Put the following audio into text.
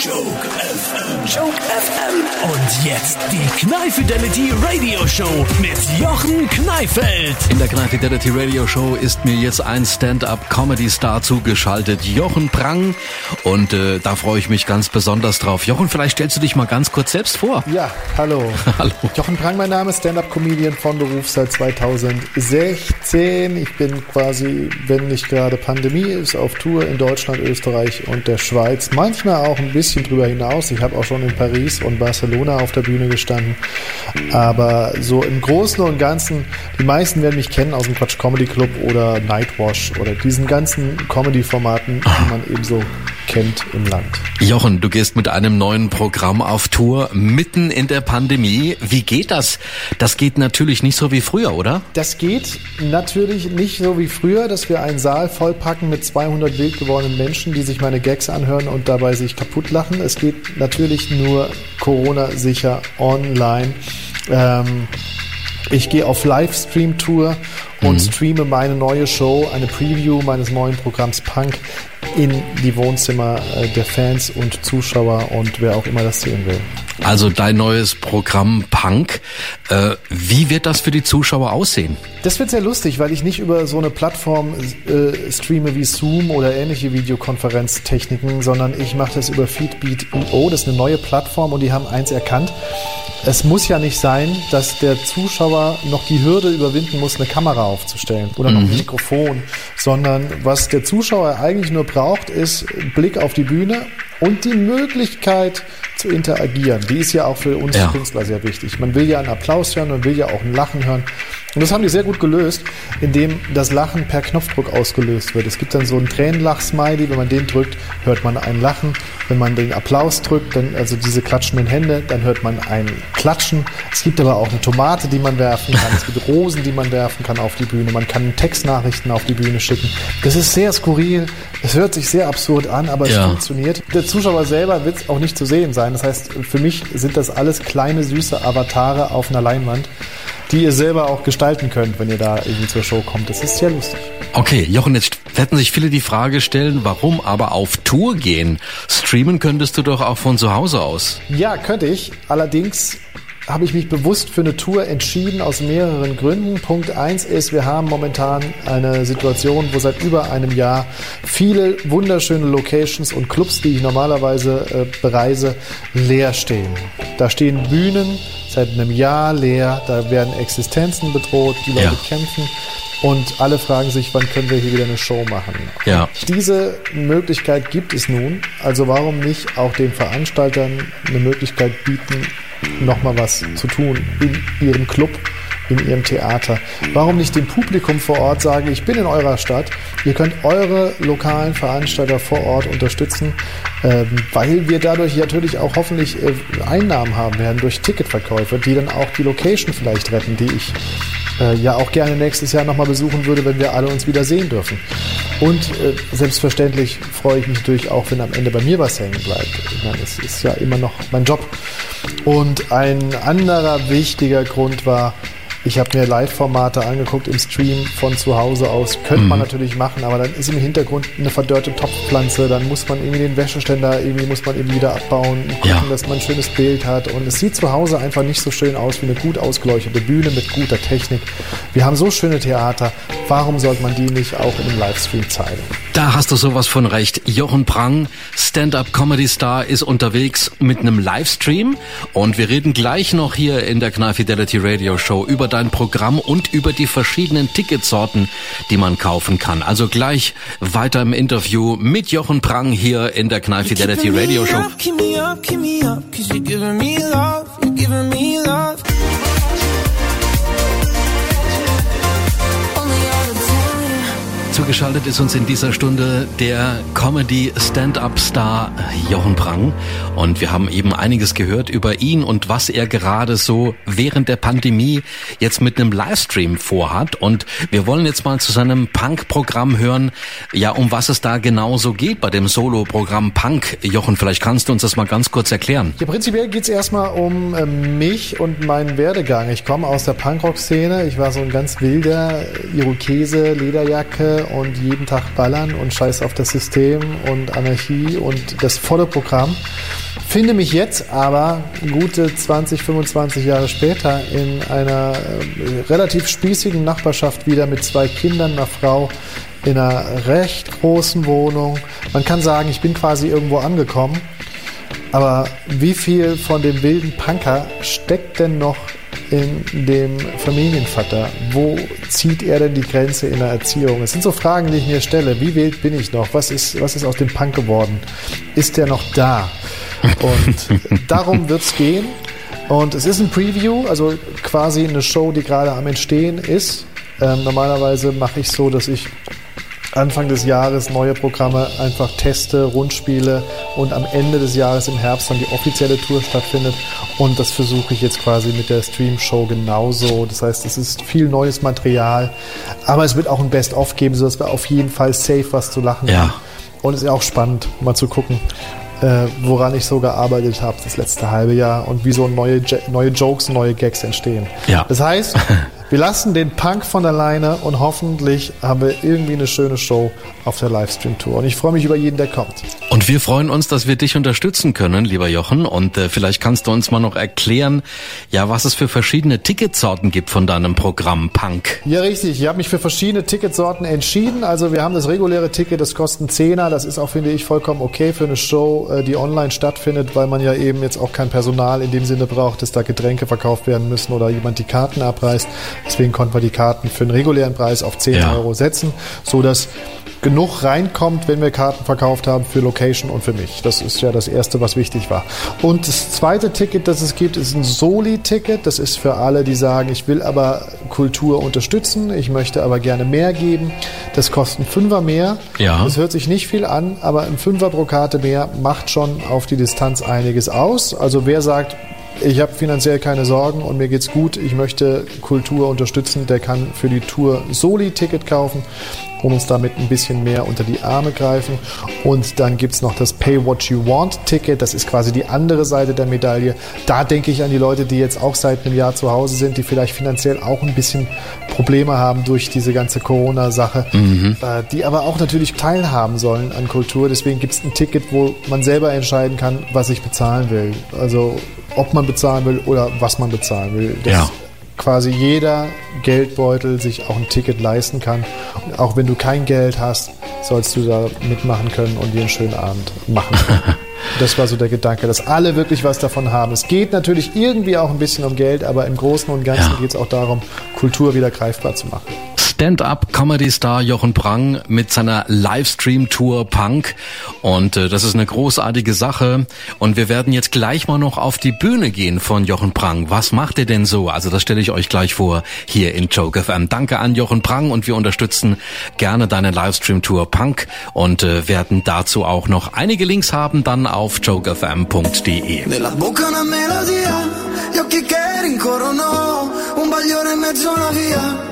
Joke FM. Joke FM. Und jetzt die Knall Fidelity Radio Show mit Jochen Kneifeld. In der Knall Fidelity Radio Show ist mir jetzt ein Stand-up-Comedy-Star zugeschaltet, Jochen Prang. Und äh, da freue ich mich ganz besonders drauf. Jochen, vielleicht stellst du dich mal ganz kurz selbst vor. Ja, hallo. Hallo. Jochen Prang, mein Name, Stand-up-Comedian von Beruf seit 2016. Ich bin quasi, wenn nicht gerade Pandemie ist, auf Tour in Deutschland, Österreich und der Schweiz. Manchmal auch ein bisschen drüber hinaus. Ich habe auch schon in Paris und Barcelona auf der Bühne gestanden. Aber so im Großen und Ganzen, die meisten werden mich kennen aus dem Quatsch Comedy Club oder Nightwash oder diesen ganzen Comedy-Formaten, die man eben so kennt im Land. Jochen, du gehst mit einem neuen Programm auf Tour mitten in der Pandemie. Wie geht das? Das geht natürlich nicht so wie früher, oder? Das geht natürlich nicht so wie früher, dass wir einen Saal vollpacken mit 200 wild gewordenen Menschen, die sich meine Gags anhören und dabei sich kaputt lachen. Es geht natürlich nur Corona-sicher online. Ähm, ich gehe auf Livestream-Tour und Mhm. streame meine neue Show, eine Preview meines neuen Programms Punk in die Wohnzimmer äh, der Fans und Zuschauer und wer auch immer das sehen will. Also dein neues Programm Punk. Äh, wie wird das für die Zuschauer aussehen? Das wird sehr lustig, weil ich nicht über so eine Plattform äh, streame wie Zoom oder ähnliche Videokonferenztechniken, sondern ich mache das über Feedbeat.io. Das ist eine neue Plattform und die haben eins erkannt. Es muss ja nicht sein, dass der Zuschauer noch die Hürde überwinden muss, eine Kamera aufzustellen oder noch ein Mikrofon, sondern was der Zuschauer eigentlich nur braucht, ist Blick auf die Bühne und die Möglichkeit zu interagieren. Die ist ja auch für uns Ja. Künstler sehr wichtig. Man will ja einen Applaus hören, man will ja auch ein Lachen hören. Und das haben die sehr gut gelöst, indem das Lachen per Knopfdruck ausgelöst wird. Es gibt dann so einen Tränenlach-Smiley, wenn man den drückt, hört man ein Lachen. Wenn man den Applaus drückt, dann also diese klatschenden Hände, dann hört man ein Klatschen. Es gibt aber auch eine Tomate, die man werfen kann. Es gibt Rosen, die man werfen kann auf die Bühne. Man kann Textnachrichten auf die Bühne schicken. Das ist sehr skurril. Es hört sich sehr absurd an, aber es Ja. funktioniert. Der Zuschauer selber wird es auch nicht zu sehen sein. Das heißt, für mich sind das alles kleine, süße Avatare auf einer Leinwand, die ihr selber auch gestalten könnt, wenn ihr da irgendwie zur Show kommt. Das ist sehr lustig. Okay, Jochen, jetzt werden sich viele die Frage stellen, warum aber auf Tour gehen? Streamen könntest du doch auch von zu Hause aus. Ja, könnte ich. Allerdings habe ich mich bewusst für eine Tour entschieden aus mehreren Gründen. Punkt eins ist, wir haben momentan eine Situation, wo seit über einem Jahr viele wunderschöne Locations und Clubs, die ich normalerweise äh, bereise, leer stehen. Da stehen Bühnen seit einem Jahr leer, da werden Existenzen bedroht, die Leute Ja. kämpfen. Und alle fragen sich, wann können wir hier wieder eine Show machen? Ja. Diese Möglichkeit gibt es nun. Also warum nicht auch den Veranstaltern eine Möglichkeit bieten, nochmal was zu tun in ihrem Club, in ihrem Theater? Warum nicht dem Publikum vor Ort sagen, ich bin in eurer Stadt, ihr könnt eure lokalen Veranstalter vor Ort unterstützen, ähm, weil wir dadurch natürlich auch hoffentlich äh, Einnahmen haben werden durch Ticketverkäufe, die dann auch die Location vielleicht retten, die ich äh, ja auch gerne nächstes Jahr nochmal besuchen würde, wenn wir alle uns wieder sehen dürfen. Und äh, selbstverständlich freue ich mich natürlich auch, wenn am Ende bei mir was hängen bleibt. Ich meine, es ist ja immer noch mein Job. Und ein anderer wichtiger Grund war, ich habe mir Live-Formate angeguckt im Stream von zu Hause aus. Könnte man natürlich machen, aber dann ist im Hintergrund eine verdörrte Topfpflanze. Dann muss man irgendwie den Wäscheständer irgendwie muss man eben wieder abbauen, gucken, Ja. dass man ein schönes Bild hat. Und es sieht zu Hause einfach nicht so schön aus wie eine gut ausgeleuchtete Bühne mit guter Technik. Wir haben so schöne Theater. Warum sollte man die nicht auch in einem Livestream zeigen? Da hast du sowas von recht. Jochen Prang, Stand-up-Comedy-Star, ist unterwegs mit einem Livestream und wir reden gleich noch hier in der Knall Fidelity Radio Show über dein Programm und über die verschiedenen Ticketsorten, die man kaufen kann. Also gleich weiter im Interview mit Jochen Prang hier in der Knall Fidelity Radio Show. up, Zugeschaltet ist uns in dieser Stunde der Comedy Stand-up-Star Jochen Prang und wir haben eben einiges gehört über ihn und was er gerade so während der Pandemie jetzt mit einem Livestream vorhat und wir wollen jetzt mal zu seinem Punk-Programm hören, ja um was es da genau so geht bei dem Solo-Programm Punk. Jochen, vielleicht kannst du uns das mal ganz kurz erklären. Ja, prinzipiell geht's erstmal um ähm, mich und meinen Werdegang. Ich komme aus der Punkrock-Szene. Ich war so ein ganz wilder Irokese, Lederjacke und jeden Tag ballern und Scheiß auf das System und Anarchie und das volle Programm. Finde mich jetzt aber gute 20, 25 Jahre später in einer äh, relativ spießigen Nachbarschaft wieder mit zwei Kindern, einer Frau, in einer recht großen Wohnung. Man kann sagen, ich bin quasi irgendwo angekommen. Aber wie viel von dem wilden Punker steckt denn noch in dem Familienvater? Wo zieht er denn die Grenze in der Erziehung? Es sind so Fragen, die ich mir stelle. Wie wild bin ich noch? Was ist, was ist aus dem Punk geworden? Ist der noch da? Und darum wird es gehen. Und es ist ein Preview, also quasi eine Show, die gerade am Entstehen ist. Ähm, normalerweise mache ich so, dass ich Anfang des Jahres neue Programme einfach teste, rundspiele und am Ende des Jahres im Herbst dann die offizielle Tour stattfindet. Und das versuche ich jetzt quasi mit der Stream-Show genauso. Das heißt, es ist viel neues Material, aber es wird auch ein Best-of geben, sodass wir auf jeden Fall safe was zu lachen Ja. haben. Und es ist ja auch spannend, mal zu gucken, äh, woran ich so gearbeitet habe das letzte halbe Jahr und wie so neue, neue Jokes, neue Gags entstehen. Ja. Das heißt, wir lassen den Punk von alleine und hoffentlich haben wir irgendwie eine schöne Show auf der Livestream-Tour. Und ich freue mich über jeden, der kommt. Und wir freuen uns, dass wir dich unterstützen können, lieber Jochen. Und äh, vielleicht kannst du uns mal noch erklären, ja, was es für verschiedene Ticketsorten gibt von deinem Programm Punk. Ja, richtig. Ich habe mich für verschiedene Ticketsorten entschieden. Also wir haben das reguläre Ticket, das kostet einen Zehner. Das ist auch, finde ich, vollkommen okay für eine Show, äh, die online stattfindet, weil man ja eben jetzt auch kein Personal in dem Sinne braucht, dass da Getränke verkauft werden müssen oder jemand die Karten abreißt. Deswegen konnten wir die Karten für einen regulären Preis auf 10 Ja. Euro setzen, so dass genug reinkommt, wenn wir Karten verkauft haben für Location und für mich. Das ist ja das Erste, was wichtig war. Und das zweite Ticket, das es gibt, ist ein Soli-Ticket. Das ist für alle, die sagen, ich will aber Kultur unterstützen, ich möchte aber gerne mehr geben. Das kostet ein Fünfer mehr. Ja. Das hört sich nicht viel an, aber ein Fünfer pro Karte mehr macht schon auf die Distanz einiges aus. Also wer sagt, ich habe finanziell keine Sorgen und mir geht's gut, ich möchte Kultur unterstützen, der kann für die Tour Soli-Ticket kaufen und uns damit ein bisschen mehr unter die Arme greifen. Und dann gibt's noch das Pay What You Want-Ticket, das ist quasi die andere Seite der Medaille. Da denke ich an die Leute, die jetzt auch seit einem Jahr zu Hause sind, die vielleicht finanziell auch ein bisschen Probleme haben durch diese ganze Corona-Sache, äh, die aber auch natürlich teilhaben sollen an Kultur. Deswegen gibt's ein Ticket, wo man selber entscheiden kann, was ich bezahlen will. Also ob man bezahlen will oder was man bezahlen will. Das Ja. quasi jeder Geldbeutel sich auch ein Ticket leisten kann. Und auch wenn du kein Geld hast, sollst du da mitmachen können und dir einen schönen Abend machen. Das war so der Gedanke, dass alle wirklich was davon haben. Es geht natürlich irgendwie auch ein bisschen um Geld, aber im Großen und Ganzen Ja. geht es auch darum, Kultur wieder greifbar zu machen. Stand-up-Comedy-Star Jochen Prang mit seiner Livestream-Tour Punk. Und äh, das ist eine großartige Sache. Und wir werden jetzt gleich mal noch auf die Bühne gehen von Jochen Prang. Was macht er denn so? Also das stelle ich euch gleich vor hier in Joke FM. Danke an Jochen Prang und wir unterstützen gerne deine Livestream-Tour Punk und äh, werden dazu auch noch einige Links haben dann auf jokefm.de. Un bagliore in mezzo a via.